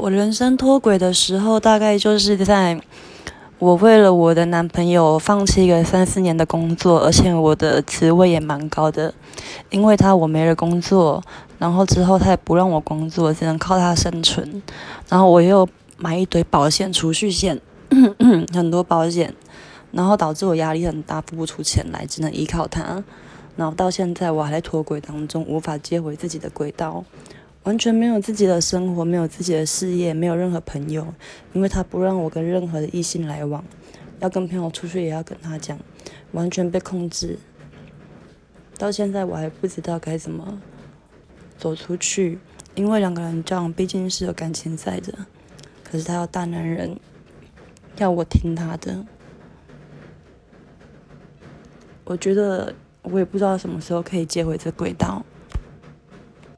我人生脱轨的时候，大概就是在我为了我的男朋友放弃一个三四年的工作，而且我的职位也蛮高的，因为他我没了工作，然后之后他也不让我工作，只能靠他生存，然后我又买一堆保险储蓄险，很多保险，然后导致我压力很大，付不出钱来，只能依靠他，然后到现在我还在脱轨当中，无法接回自己的轨道。完全没有自己的生活，没有自己的事业，没有任何朋友，因为他不让我跟任何的异性来往，要跟朋友出去也要跟他讲，完全被控制。到现在我还不知道该怎么走出去，因为两个人交往毕竟是有感情在的，可是他要大男人，要我听他的，我觉得我也不知道什么时候可以接回这轨道。